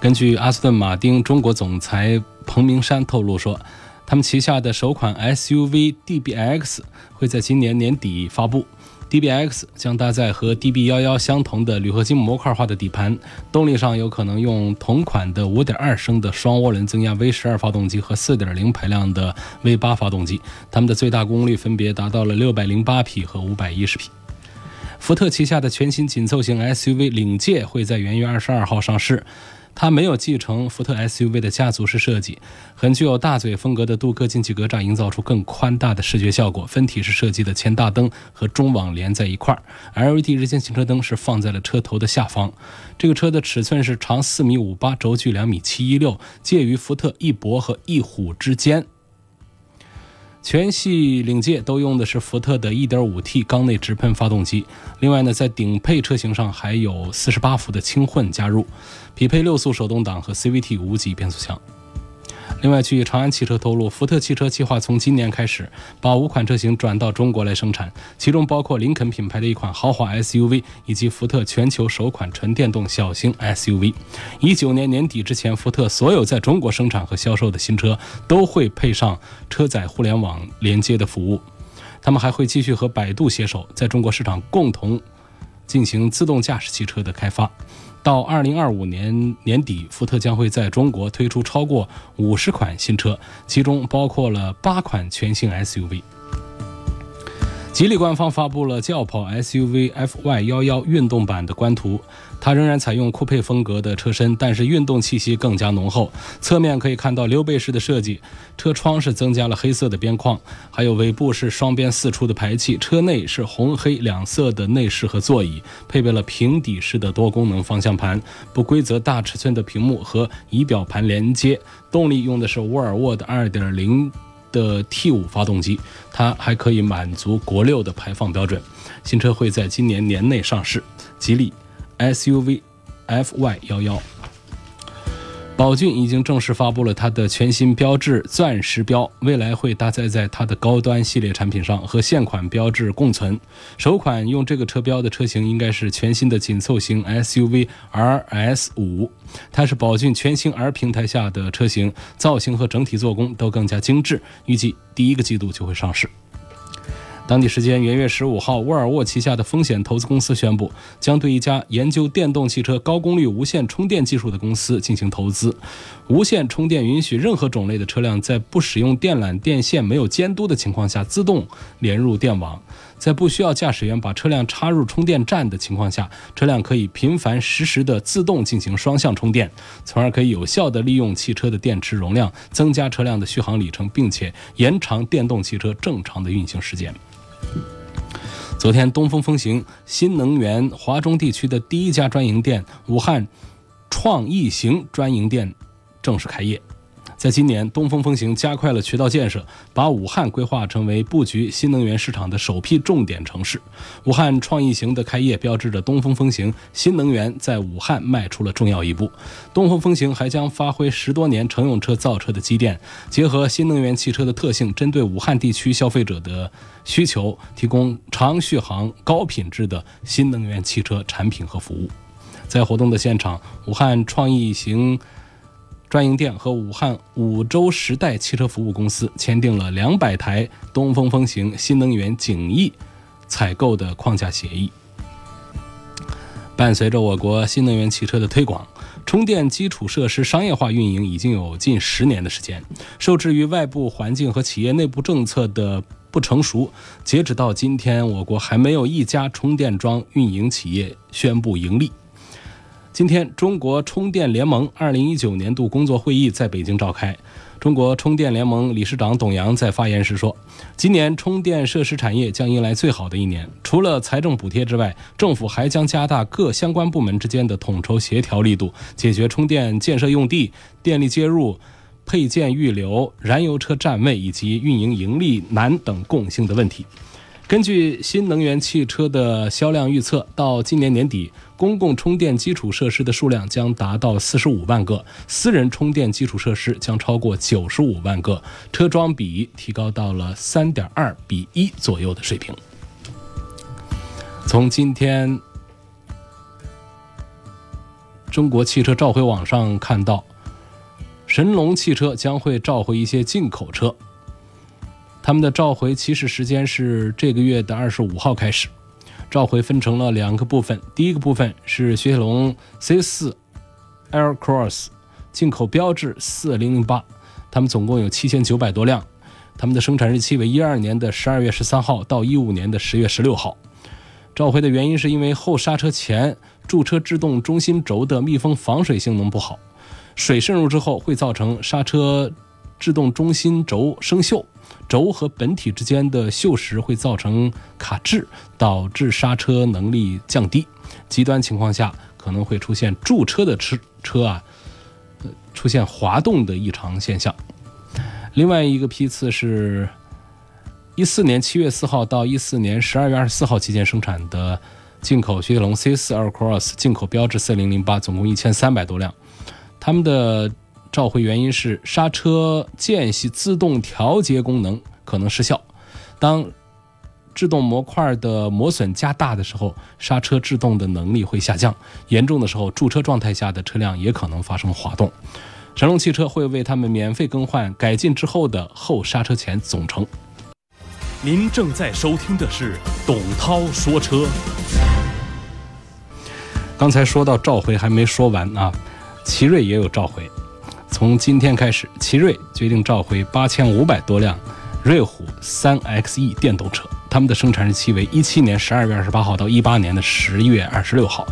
根据阿斯顿马丁中国总裁彭明山透露说，他们旗下的首款 SUV DBX 会在今年年底发布。DBX 将搭载和 DB11 相同的铝合金模块化的底盘，动力上有可能用同款的5.2升的双涡轮增压 V12 发动机和4.0排量的 V8 发动机，它们的最大功率分别达到了608匹和510匹。福特旗下的全新紧凑型 SUV 领界会在元月二十二号上市。它没有继承福特 SUV 的家族式设计，很具有大嘴风格的镀铬进气格栅营造出更宽大的视觉效果。分体式设计的前大灯和中网连在一块儿，LED 日间行车灯是放在了车头的下方。这个车的尺寸是长四米五八，轴距两米七一六，介于福特翼博和翼虎之间。全系领界都用的是福特的 1.5T 缸内直喷发动机，另外呢，在顶配车型上还有48伏的轻混加入，匹配六速手动挡和 CVT 无级变速箱。另外，据长安汽车透露，福特汽车计划从今年开始把五款车型转到中国来生产，其中包括林肯品牌的一款豪华 SUV，以及福特全球首款纯电动小型 SUV。一九年年底之前，福特所有在中国生产和销售的新车都会配上车载互联网连接的服务。他们还会继续和百度携手，在中国市场共同进行自动驾驶汽车的开发。到二零二五年年底，福特将会在中国推出超过五十款新车，其中包括了八款全新 SUV。吉利官方发布了轿跑 SUV F Y 幺幺运动版的官图，它仍然采用酷配风格的车身，但是运动气息更加浓厚。侧面可以看到溜背式的设计，车窗是增加了黑色的边框，还有尾部是双边四出的排气。车内是红黑两色的内饰和座椅，配备了平底式的多功能方向盘、不规则大尺寸的屏幕和仪表盘连接。动力用的是沃尔沃的2.0。的 T5 发动机，它还可以满足国六的排放标准。新车会在今年年内上市。吉利 SUV FY11。宝骏已经正式发布了它的全新标志钻石标，未来会搭载在它的高端系列产品上，和现款标志共存。首款用这个车标的车型应该是全新的紧凑型 SUV RS5，它是宝骏全新 R 平台下的车型，造型和整体做工都更加精致，预计第一个季度就会上市。当地时间元月十五号，沃尔沃旗下的风险投资公司宣布，将对一家研究电动汽车高功率无线充电技术的公司进行投资。无线充电允许任何种类的车辆在不使用电缆、电线、没有监督的情况下自动连入电网。在不需要驾驶员把车辆插入充电站的情况下，车辆可以频繁实时的自动进行双向充电，从而可以有效的利用汽车的电池容量，增加车辆的续航里程，并且延长电动汽车正常的运行时间。昨天，东风风行新能源华中地区的第一家专营店——武汉创意行专营店正式开业。在今年，东风风行加快了渠道建设，把武汉规划成为布局新能源市场的首批重点城市。武汉创意行的开业，标志着东风风行新能源在武汉迈出了重要一步。东风风行还将发挥十多年乘用车造车的积淀，结合新能源汽车的特性，针对武汉地区消费者的需求，提供长续航、高品质的新能源汽车产品和服务。在活动的现场，武汉创意行。专营店和武汉五洲时代汽车服务公司签订了两百台东风风行新能源景逸采购的框架协议。伴随着我国新能源汽车的推广，充电基础设施商业化运营已经有近十年的时间。受制于外部环境和企业内部政策的不成熟，截止到今天，我国还没有一家充电桩运营企业宣布盈利。今天，中国充电联盟二零一九年度工作会议在北京召开。中国充电联盟理事长董阳在发言时说：“今年充电设施产业将迎来最好的一年。除了财政补贴之外，政府还将加大各相关部门之间的统筹协调力度，解决充电建设用地、电力接入、配件预留、燃油车站位以及运营盈利难等共性的问题。”根据新能源汽车的销量预测，到今年年底，公共充电基础设施的数量将达到四十五万个，私人充电基础设施将超过九十五万个，车桩比提高到了三点二比一左右的水平。从今天中国汽车召回网上看到，神龙汽车将会召回一些进口车。他们的召回起始时间是这个月的二十五号开始，召回分成了两个部分。第一个部分是雪铁龙 C4 Air Cross 进口标志四零零八，他们总共有七千九百多辆，他们的生产日期为一二年的十二月十三号到一五年的十月十六号。召回的原因是因为后刹车前驻车制动中心轴的密封防水性能不好，水渗入之后会造成刹车制动中心轴生锈。轴和本体之间的锈蚀会造成卡滞，导致刹车能力降低。极端情况下可能会出现驻车的车车啊，出现滑动的异常现象。另外一个批次是一四年七月四号到一四年十二月二十四号期间生产的进口雪铁龙 C 四 Air Cross 进口标致四零零八，总共一千三百多辆，他们的。召回原因是刹车间隙自动调节功能可能失效。当制动模块的磨损加大的时候，刹车制动的能力会下降。严重的时候，驻车状态下的车辆也可能发生滑动。神龙汽车会为他们免费更换改进之后的后刹车钳总成。您正在收听的是董涛说车。刚才说到召回还没说完啊，奇瑞也有召回。从今天开始，奇瑞决定召回八千五百多辆瑞虎三 XE 电动车，他们的生产日期为一七年十二月二十八号到一八年的十月二十六号。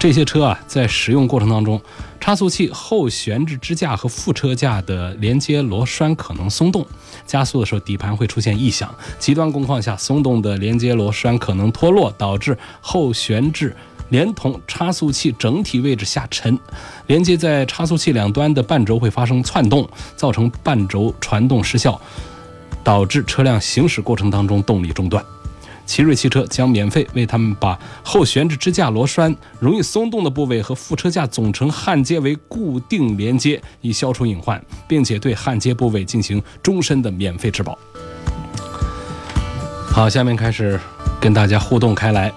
这些车啊，在使用过程当中，差速器后悬置支架和副车架的连接螺栓可能松动，加速的时候底盘会出现异响。极端工况下，松动的连接螺栓可能脱落，导致后悬置。连同差速器整体位置下沉，连接在差速器两端的半轴会发生窜动，造成半轴传动失效，导致车辆行驶过程当中动力中断。奇瑞汽车将免费为他们把后悬置支架螺栓容易松动的部位和副车架总成焊接为固定连接，以消除隐患，并且对焊接部位进行终身的免费质保。好，下面开始跟大家互动开来。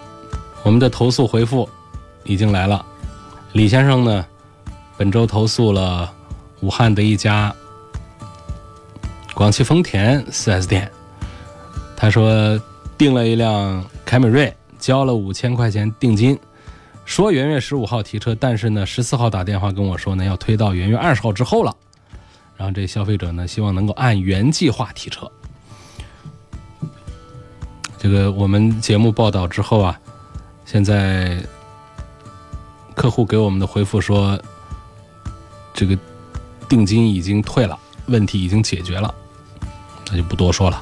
我们的投诉回复已经来了，李先生呢，本周投诉了武汉的一家广汽丰田 4S 店，他说订了一辆凯美瑞，交了五千块钱定金，说元月十五号提车，但是呢十四号打电话跟我说呢要推到元月二十号之后了，然后这消费者呢希望能够按原计划提车，这个我们节目报道之后啊。现在客户给我们的回复说，这个定金已经退了，问题已经解决了，那就不多说了。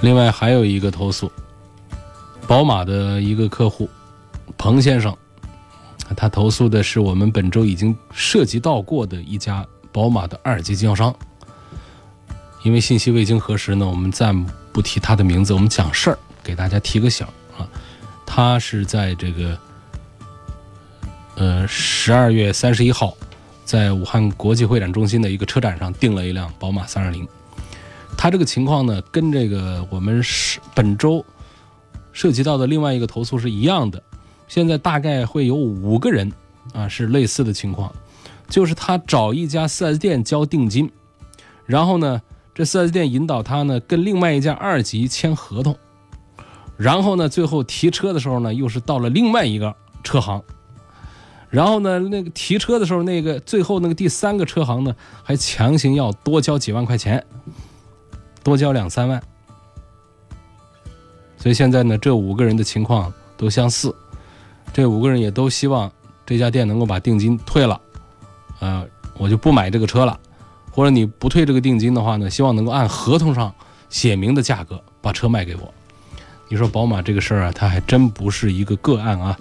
另外还有一个投诉，宝马的一个客户彭先生，他投诉的是我们本周已经涉及到过的一家宝马的二级经销商，因为信息未经核实呢，我们暂不提他的名字，我们讲事儿，给大家提个醒。啊，他是在这个呃十二月三十一号，在武汉国际会展中心的一个车展上订了一辆宝马三二零。他这个情况呢，跟这个我们是本周涉及到的另外一个投诉是一样的。现在大概会有五个人啊，是类似的情况，就是他找一家 4S 店交定金，然后呢，这 4S 店引导他呢跟另外一家二级签合同。然后呢，最后提车的时候呢，又是到了另外一个车行。然后呢，那个提车的时候，那个最后那个第三个车行呢，还强行要多交几万块钱，多交两三万。所以现在呢，这五个人的情况都相似，这五个人也都希望这家店能够把定金退了，呃，我就不买这个车了，或者你不退这个定金的话呢，希望能够按合同上写明的价格把车卖给我。你说宝马这个事儿啊，它还真不是一个个案啊。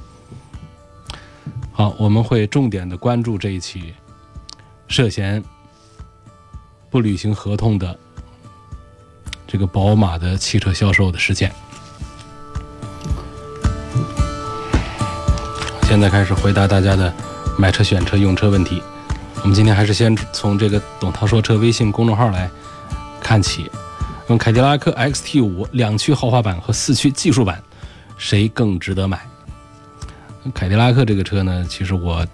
好，我们会重点的关注这一起涉嫌不履行合同的这个宝马的汽车销售的事件。现在开始回答大家的买车、选车、用车问题。我们今天还是先从这个“董涛说车”微信公众号来看起。用凯迪拉克 XT5 两驱豪华版和四驱技术版，谁更值得买？凯迪拉克这个车呢，其实我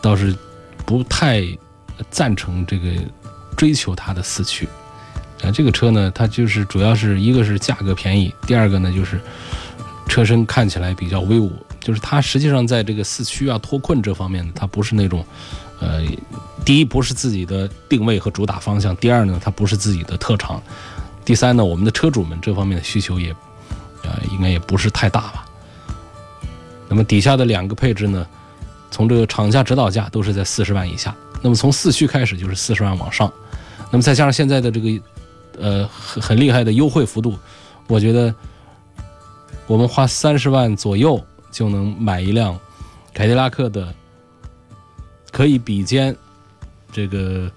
倒是不太赞成这个追求它的四驱。啊，这个车呢，它就是主要是一个是价格便宜，第二个呢就是车身看起来比较威武。就是它实际上在这个四驱啊、脱困这方面，它不是那种。呃，第一不是自己的定位和主打方向，第二呢，它不是自己的特长，第三呢，我们的车主们这方面的需求也，呃，应该也不是太大吧。那么底下的两个配置呢，从这个厂家指导价都是在四十万以下，那么从四驱开始就是四十万往上，那么再加上现在的这个呃很很厉害的优惠幅度，我觉得我们花三十万左右就能买一辆凯迪拉克的。可以比肩这个，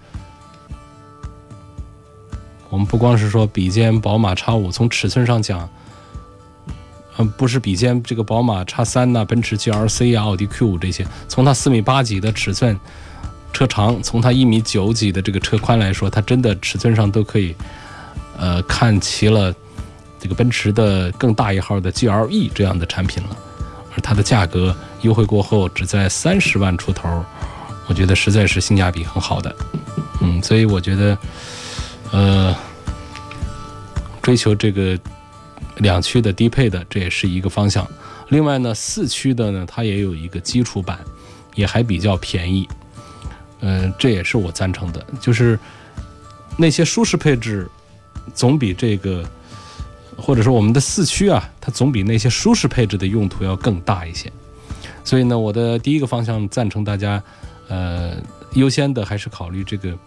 我们不光是说比肩宝马 X 五，从尺寸上讲，嗯，不是比肩这个宝马 X 三呐、奔驰 GLC 啊、奥迪 Q 五这些，从它四米八几的尺寸车长，从它一米九几的这个车宽来说，它真的尺寸上都可以，呃，看齐了这个奔驰的更大一号的 GLE 这样的产品了，而它的价格优惠过后只在三十万出头。我觉得实在是性价比很好的，嗯，所以我觉得，呃，追求这个两驱的低配的，这也是一个方向。另外呢，四驱的呢，它也有一个基础版，也还比较便宜，嗯，这也是我赞成的。就是那些舒适配置，总比这个，或者说我们的四驱啊，它总比那些舒适配置的用途要更大一些。所以呢，我的第一个方向赞成大家。呃，优先的还是考虑这个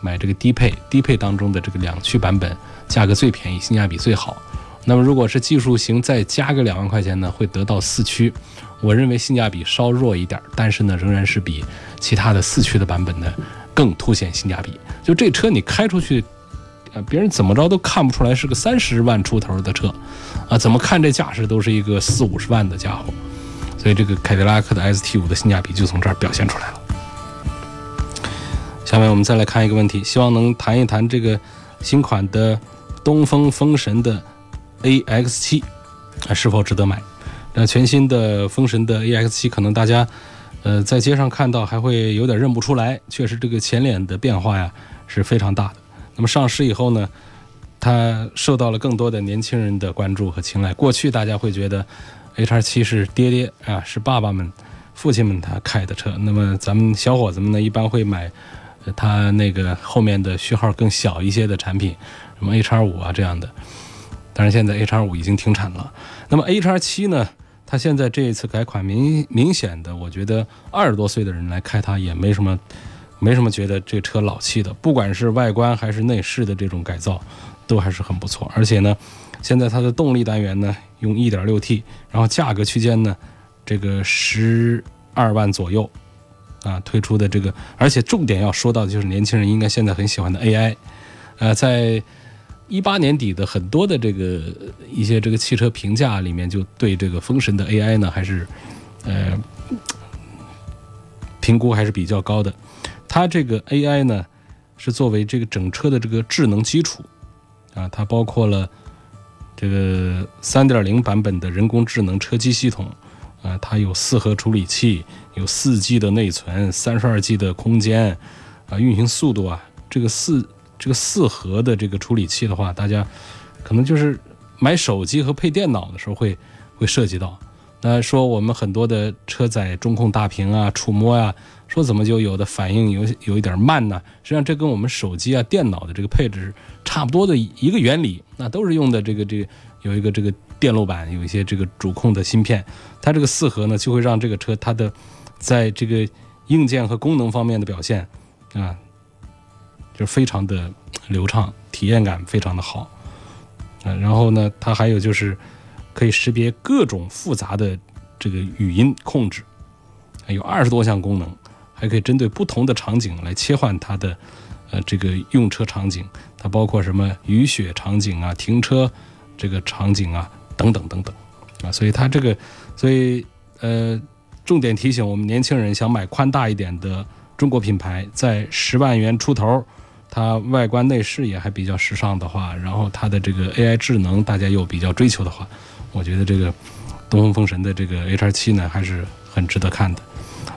买这个低配，低配当中的这个两驱版本，价格最便宜，性价比最好。那么如果是技术型再加个两万块钱呢，会得到四驱，我认为性价比稍弱一点，但是呢，仍然是比其他的四驱的版本呢更凸显性价比。就这车你开出去，呃，别人怎么着都看不出来是个三十万出头的车，啊，怎么看这架势都是一个四五十万的家伙。所以这个凯迪拉克的 ST 五的性价比就从这儿表现出来了。下面我们再来看一个问题，希望能谈一谈这个新款的东风风神的 AX7 啊是否值得买？那全新的风神的 AX7 可能大家呃在街上看到还会有点认不出来，确实这个前脸的变化呀是非常大的。那么上市以后呢，它受到了更多的年轻人的关注和青睐。过去大家会觉得 HR7 是爹爹啊，是爸爸们、父亲们他开的车，那么咱们小伙子们呢一般会买。它那个后面的序号更小一些的产品，什么 A 叉五啊这样的，但是现在 A 叉五已经停产了。那么 A 叉七呢？它现在这一次改款明明显的，我觉得二十多岁的人来开它也没什么，没什么觉得这车老气的。不管是外观还是内饰的这种改造，都还是很不错。而且呢，现在它的动力单元呢用 1.6T，然后价格区间呢这个十二万左右。啊，推出的这个，而且重点要说到的就是年轻人应该现在很喜欢的 AI，呃，在一八年底的很多的这个一些这个汽车评价里面，就对这个风神的 AI 呢，还是呃评估还是比较高的。它这个 AI 呢，是作为这个整车的这个智能基础啊，它包括了这个三点零版本的人工智能车机系统。啊，它有四核处理器，有四 G 的内存，三十二 G 的空间，啊，运行速度啊，这个四这个四核的这个处理器的话，大家可能就是买手机和配电脑的时候会会涉及到。那说我们很多的车载中控大屏啊，触摸呀，说怎么就有的反应有有一点慢呢？实际上这跟我们手机啊、电脑的这个配置差不多的一个原理，那都是用的这个这个有一个这个电路板，有一些这个主控的芯片，它这个四核呢，就会让这个车它的在这个硬件和功能方面的表现啊，就非常的流畅，体验感非常的好啊。然后呢，它还有就是可以识别各种复杂的这个语音控制，有二十多项功能，还可以针对不同的场景来切换它的呃这个用车场景，它包括什么雨雪场景啊、停车这个场景啊等等等等啊，所以它这个，所以呃，重点提醒我们年轻人想买宽大一点的中国品牌，在十万元出头，它外观内饰也还比较时尚的话，然后它的这个 AI 智能大家又比较追求的话，我觉得这个东风风神的这个 HR7 呢还是很值得看的。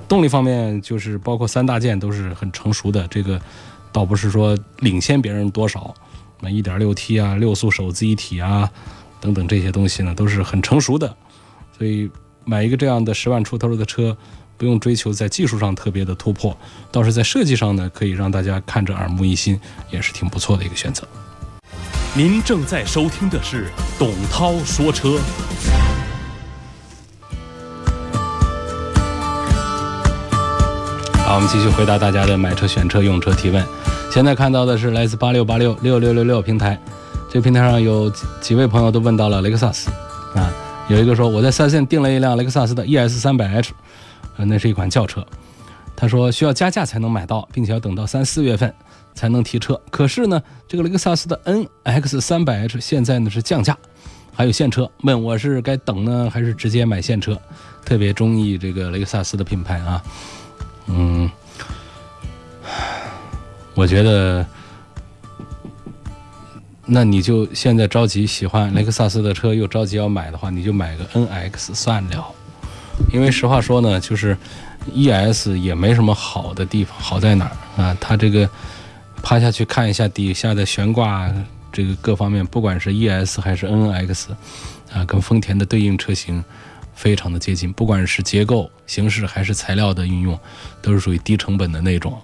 动力方面，就是包括三大件都是很成熟的，这个倒不是说领先别人多少。那 1.6T 啊，六速手自一体啊，等等这些东西呢，都是很成熟的。所以买一个这样的十万出头的车，不用追求在技术上特别的突破，倒是在设计上呢，可以让大家看着耳目一新，也是挺不错的一个选择。您正在收听的是董涛说车。好，我们继续回答大家的买车、选车、用车提问。现在看到的是来自八六八六六六六六平台，这个平台上有几几位朋友都问到了雷克萨斯啊，有一个说我在四 S 店订了一辆雷克萨斯的 ES 三百 H，呃，那是一款轿车，他说需要加价才能买到，并且要等到三四月份才能提车。可是呢，这个雷克萨斯的 NX 三百 H 现在呢是降价，还有现车，问我是该等呢还是直接买现车？特别中意这个雷克萨斯的品牌啊。嗯，我觉得，那你就现在着急喜欢雷克萨斯的车，又着急要买的话，你就买个 NX 算了。因为实话说呢，就是 ES 也没什么好的地方，好在哪儿啊？它这个趴下去看一下底下的悬挂，这个各方面，不管是 ES 还是 NX 啊，跟丰田的对应车型。非常的接近，不管是结构、形式还是材料的运用，都是属于低成本的那种，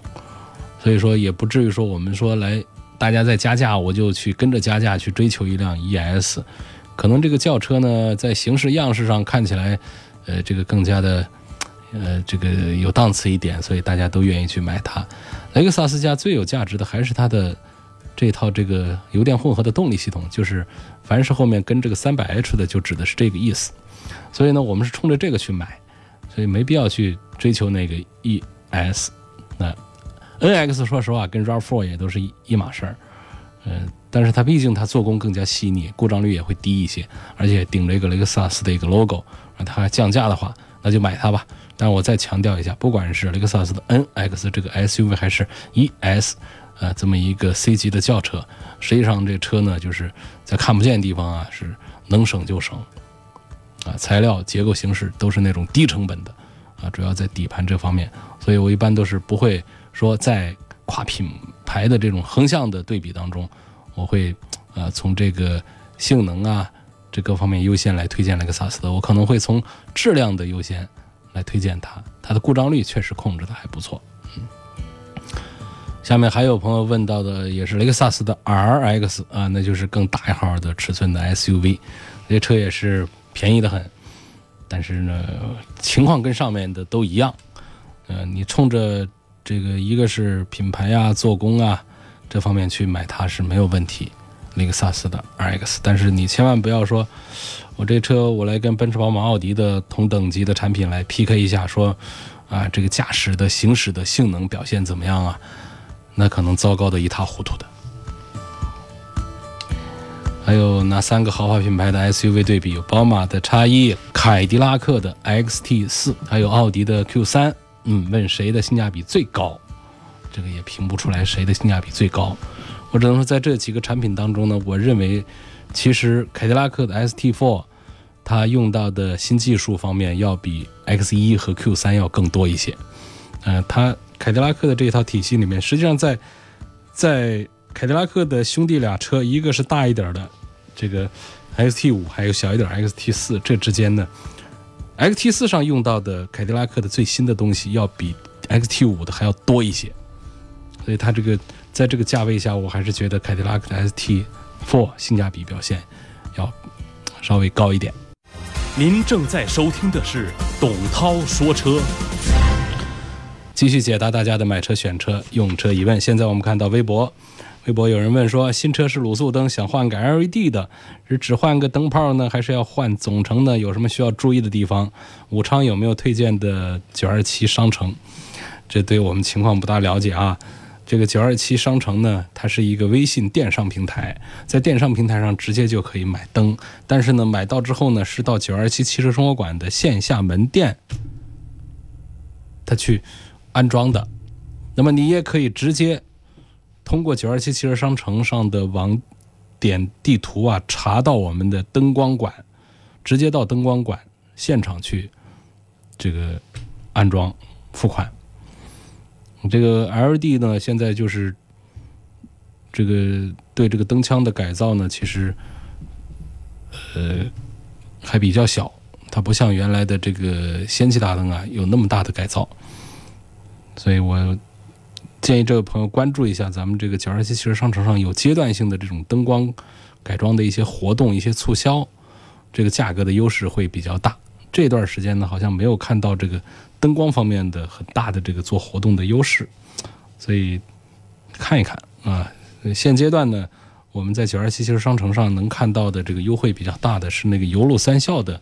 所以说也不至于说我们说来大家在加价，我就去跟着加价去追求一辆 ES，可能这个轿车呢在形式样式上看起来，呃，这个更加的，呃，这个有档次一点，所以大家都愿意去买它。雷克萨斯家最有价值的还是它的这套这个油电混合的动力系统，就是凡是后面跟这个三百 H 的，就指的是这个意思。所以呢，我们是冲着这个去买，所以没必要去追求那个 ES。那 NX 说实话跟 RAV4 也都是一一码事儿，嗯，但是它毕竟它做工更加细腻，故障率也会低一些，而且顶着一个雷克萨斯的一个 logo，啊它还降价的话，那就买它吧。但我再强调一下，不管是雷克萨斯的 NX 这个 SUV 还是 ES，呃，这么一个 C 级的轿车，实际上这车呢，就是在看不见的地方啊，是能省就省。啊，材料、结构、形式都是那种低成本的，啊，主要在底盘这方面，所以我一般都是不会说在跨品牌的这种横向的对比当中，我会，呃，从这个性能啊，这各方面优先来推荐雷克萨斯的，我可能会从质量的优先来推荐它，它的故障率确实控制的还不错。嗯，下面还有朋友问到的也是雷克萨斯的 RX 啊，那就是更大一号的尺寸的 SUV，这车也是。便宜的很，但是呢，情况跟上面的都一样。呃，你冲着这个一个是品牌啊、做工啊这方面去买它是没有问题。雷克萨斯的 RX，但是你千万不要说，我这车我来跟奔驰、宝马、奥迪的同等级的产品来 PK 一下，说啊这个驾驶的行驶的性能表现怎么样啊？那可能糟糕的一塌糊涂的。还有拿三个豪华品牌的 SUV 对比？有宝马的 X1、凯迪拉克的 XT4，还有奥迪的 Q3。嗯，问谁的性价比最高？这个也评不出来谁的性价比最高。我只能说，在这几个产品当中呢，我认为其实凯迪拉克的 ST4 它用到的新技术方面要比 X1 和 Q3 要更多一些。嗯，它凯迪拉克的这套体系里面，实际上在在凯迪拉克的兄弟俩车，一个是大一点的。这个 XT 五还有小一点 XT 四，这之间呢，XT 四上用到的凯迪拉克的最新的东西要比 XT 五的还要多一些，所以它这个在这个价位下，我还是觉得凯迪拉克的 ST Four 性价比表现要稍微高一点。您正在收听的是董涛说车，继续解答大家的买车、选车、用车疑问。现在我们看到微博，微博有人问说，新车是卤素灯，想换个 LED 的，是只换个灯泡呢，还是要换总成呢？有什么需要注意的地方？武昌有没有推荐的九二七商城？这对我们情况不大了解啊。这个九二七商城呢，它是一个微信电商平台，在电商平台上直接就可以买灯，但是呢，买到之后呢，是到九二七汽车生活馆的线下门店，他去安装的。那么你也可以直接通过九二七汽车商城上的网点地图啊，查到我们的灯光馆，直接到灯光馆现场去这个安装付款。这个 LED 呢，现在就是这个对这个灯腔的改造呢，其实呃还比较小，它不像原来的这个氙气大灯啊有那么大的改造，所以我建议这位朋友关注一下咱们这个九二七汽车商城上有阶段性的这种灯光改装的一些活动、一些促销，这个价格的优势会比较大。这段时间呢，好像没有看到这个。灯光方面的很大的这个做活动的优势，所以看一看啊。现阶段呢，我们在九二七汽车商城上能看到的这个优惠比较大的是那个油路三效的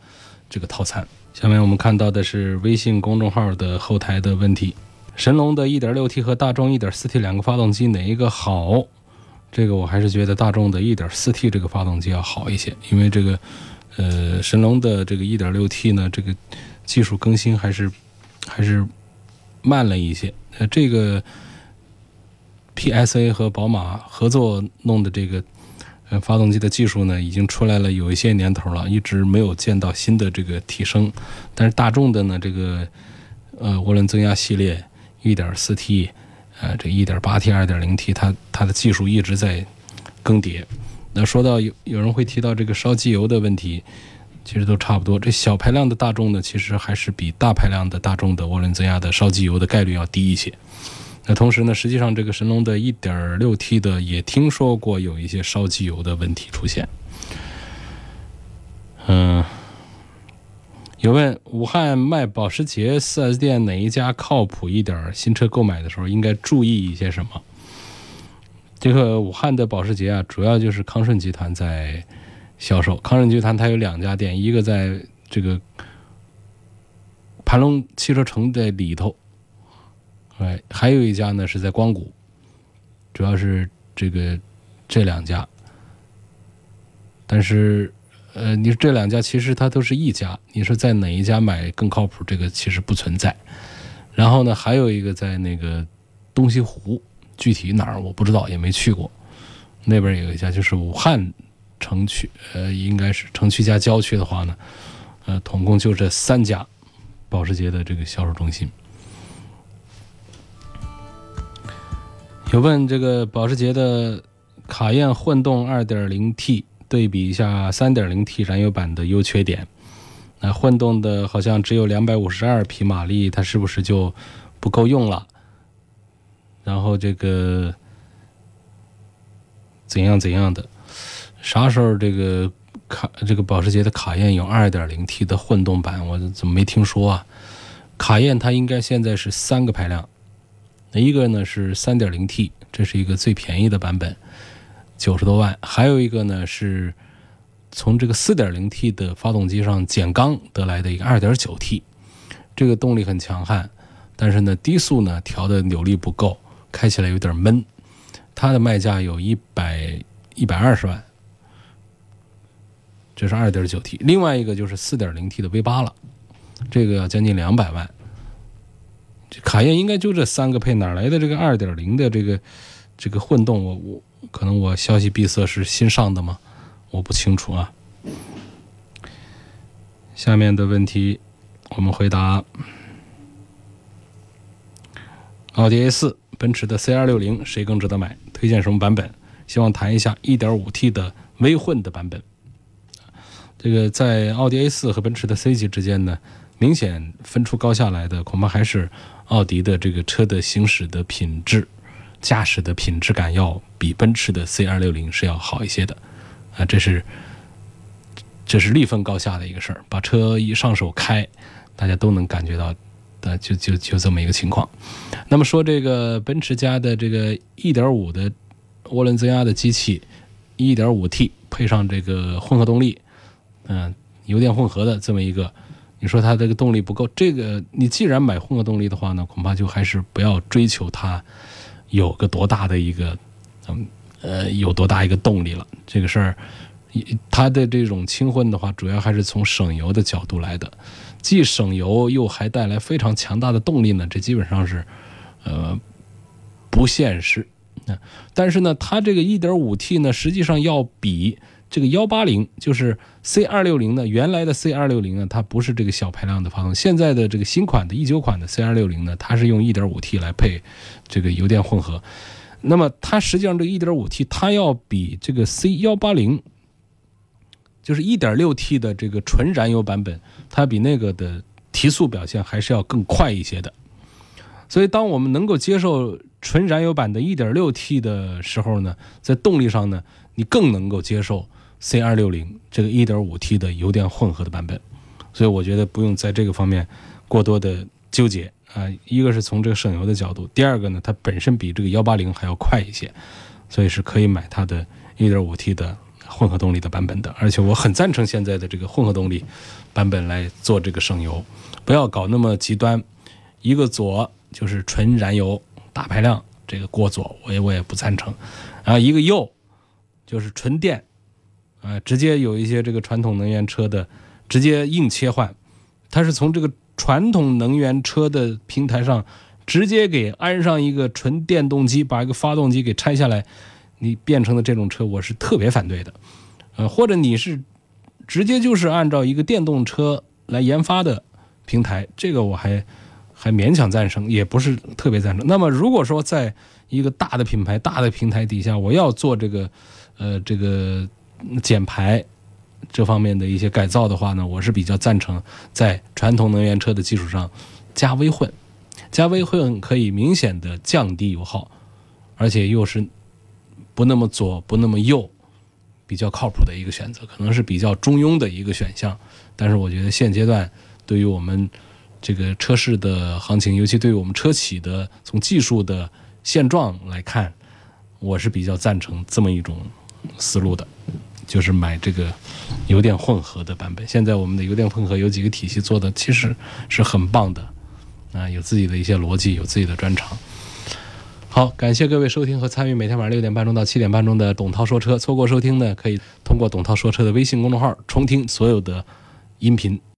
这个套餐。下面我们看到的是微信公众号的后台的问题：神龙的 1.6T 和大众 1.4T 两个发动机哪一个好？这个我还是觉得大众的 1.4T 这个发动机要好一些，因为这个呃神龙的这个 1.6T 呢，这个技术更新还是。还是慢了一些。呃，这个 PSA 和宝马合作弄的这个呃发动机的技术呢，已经出来了有一些年头了，一直没有见到新的这个提升。但是大众的呢，这个呃涡轮增压系列 1.4T，呃这 1.8T、2.0T，它它的技术一直在更迭。那说到有有人会提到这个烧机油的问题。其实都差不多。这小排量的大众呢，其实还是比大排量的大众的涡轮增压的烧机油的概率要低一些。那同时呢，实际上这个神龙的 1.6T 的也听说过有一些烧机油的问题出现。嗯，有问武汉卖保时捷 4S 店哪一家靠谱一点？新车购买的时候应该注意一些什么？这个武汉的保时捷啊，主要就是康顺集团在。销售康顺集团，它有两家店，一个在这个盘龙汽车城的里头，哎，还有一家呢是在光谷，主要是这个这两家。但是，呃，你说这两家其实它都是一家，你说在哪一家买更靠谱？这个其实不存在。然后呢，还有一个在那个东西湖，具体哪儿我不知道，也没去过。那边有一家，就是武汉。城区，呃，应该是城区加郊区的话呢，呃，总共就这三家保时捷的这个销售中心。有问这个保时捷的卡宴混动 2.0T 对比一下 3.0T 燃油版的优缺点。那混动的好像只有252匹马力，它是不是就不够用了？然后这个怎样怎样的？啥时候这个卡这个保时捷的卡宴有 2.0T 的混动版？我怎么没听说啊？卡宴它应该现在是三个排量，那一个呢是 3.0T，这是一个最便宜的版本，九十多万；还有一个呢是从这个 4.0T 的发动机上减缸得来的一个 2.9T，这个动力很强悍，但是呢低速呢调的扭力不够，开起来有点闷，它的卖价有一百一百二十万。这是二点九 T，另外一个就是四点零 T 的 V 八了，这个要将近两百万。这卡宴应该就这三个配，哪来的这个二点零的这个这个混动？我我可能我消息闭塞是新上的吗？我不清楚啊。下面的问题我们回答：奥迪 A 四、奔驰的 C 二六零谁更值得买？推荐什么版本？希望谈一下一点五 T 的微混的版本。这个在奥迪 A 四和奔驰的 C 级之间呢，明显分出高下来的，恐怕还是奥迪的这个车的行驶的品质、驾驶的品质感要比奔驰的 C 二六零是要好一些的，啊，这是这是立分高下的一个事儿。把车一上手开，大家都能感觉到的，就就就这么一个情况。那么说这个奔驰家的这个1.5的涡轮增压的机器，1.5T 配上这个混合动力，嗯、油电混合的这么一个，你说它这个动力不够，这个你既然买混合动力的话呢，恐怕就还是不要追求它有个多大的一个，嗯呃有多大一个动力了。这个事儿，它的这种轻混的话，主要还是从省油的角度来的，既省油又还带来非常强大的动力呢，这基本上是呃不现实。但是呢，它这个 1.5T 呢，实际上要比这个180，就是 C260 呢，原来的 C260 呢，它不是这个小排量的发动机，现在的这个新款的19款的 C260 呢，它是用 1.5T 来配这个油电混合。那么它实际上这个 1.5T 它要比这个 C180，就是 1.6T 的这个纯燃油版本，它比那个的提速表现还是要更快一些的。所以，当我们能够接受纯燃油版的 1.6T 的时候呢，在动力上呢，你更能够接受 C260 这个 1.5T 的油电混合的版本。所以，我觉得不用在这个方面过多的纠结啊。一个是从这个省油的角度，第二个呢，它本身比这个180还要快一些，所以是可以买它的 1.5T 的混合动力的版本的。而且，我很赞成现在的这个混合动力版本来做这个省油，不要搞那么极端。一个左就是纯燃油大排量，这个过左我也我也不赞成。然后，一个右就是纯电，啊，直接有一些这个传统能源车的直接硬切换，它是从这个传统能源车的平台上直接给安上一个纯电动机，把一个发动机给拆下来，你变成的这种车，我是特别反对的。呃，或者你是直接就是按照一个电动车来研发的平台，这个我还。还勉强赞成，也不是特别赞成。那么，如果说在一个大的品牌、大的平台底下，我要做这个，呃，这个减排这方面的一些改造的话呢，我是比较赞成在传统能源车的基础上加微混，加微混可以明显的降低油耗，而且又是不那么左、不那么右，比较靠谱的一个选择，可能是比较中庸的一个选项。但是，我觉得现阶段对于我们这个车市的行情，尤其对于我们车企的从技术的现状来看，我是比较赞成这么一种思路的，就是买这个油电混合的版本。现在我们的油电混合有几个体系做的其实是很棒的，啊，有自己的一些逻辑，有自己的专长。好，感谢各位收听和参与每天晚上六点半钟到七点半钟的董涛说车。错过收听呢，可以通过董涛说车的微信公众号重听所有的音频。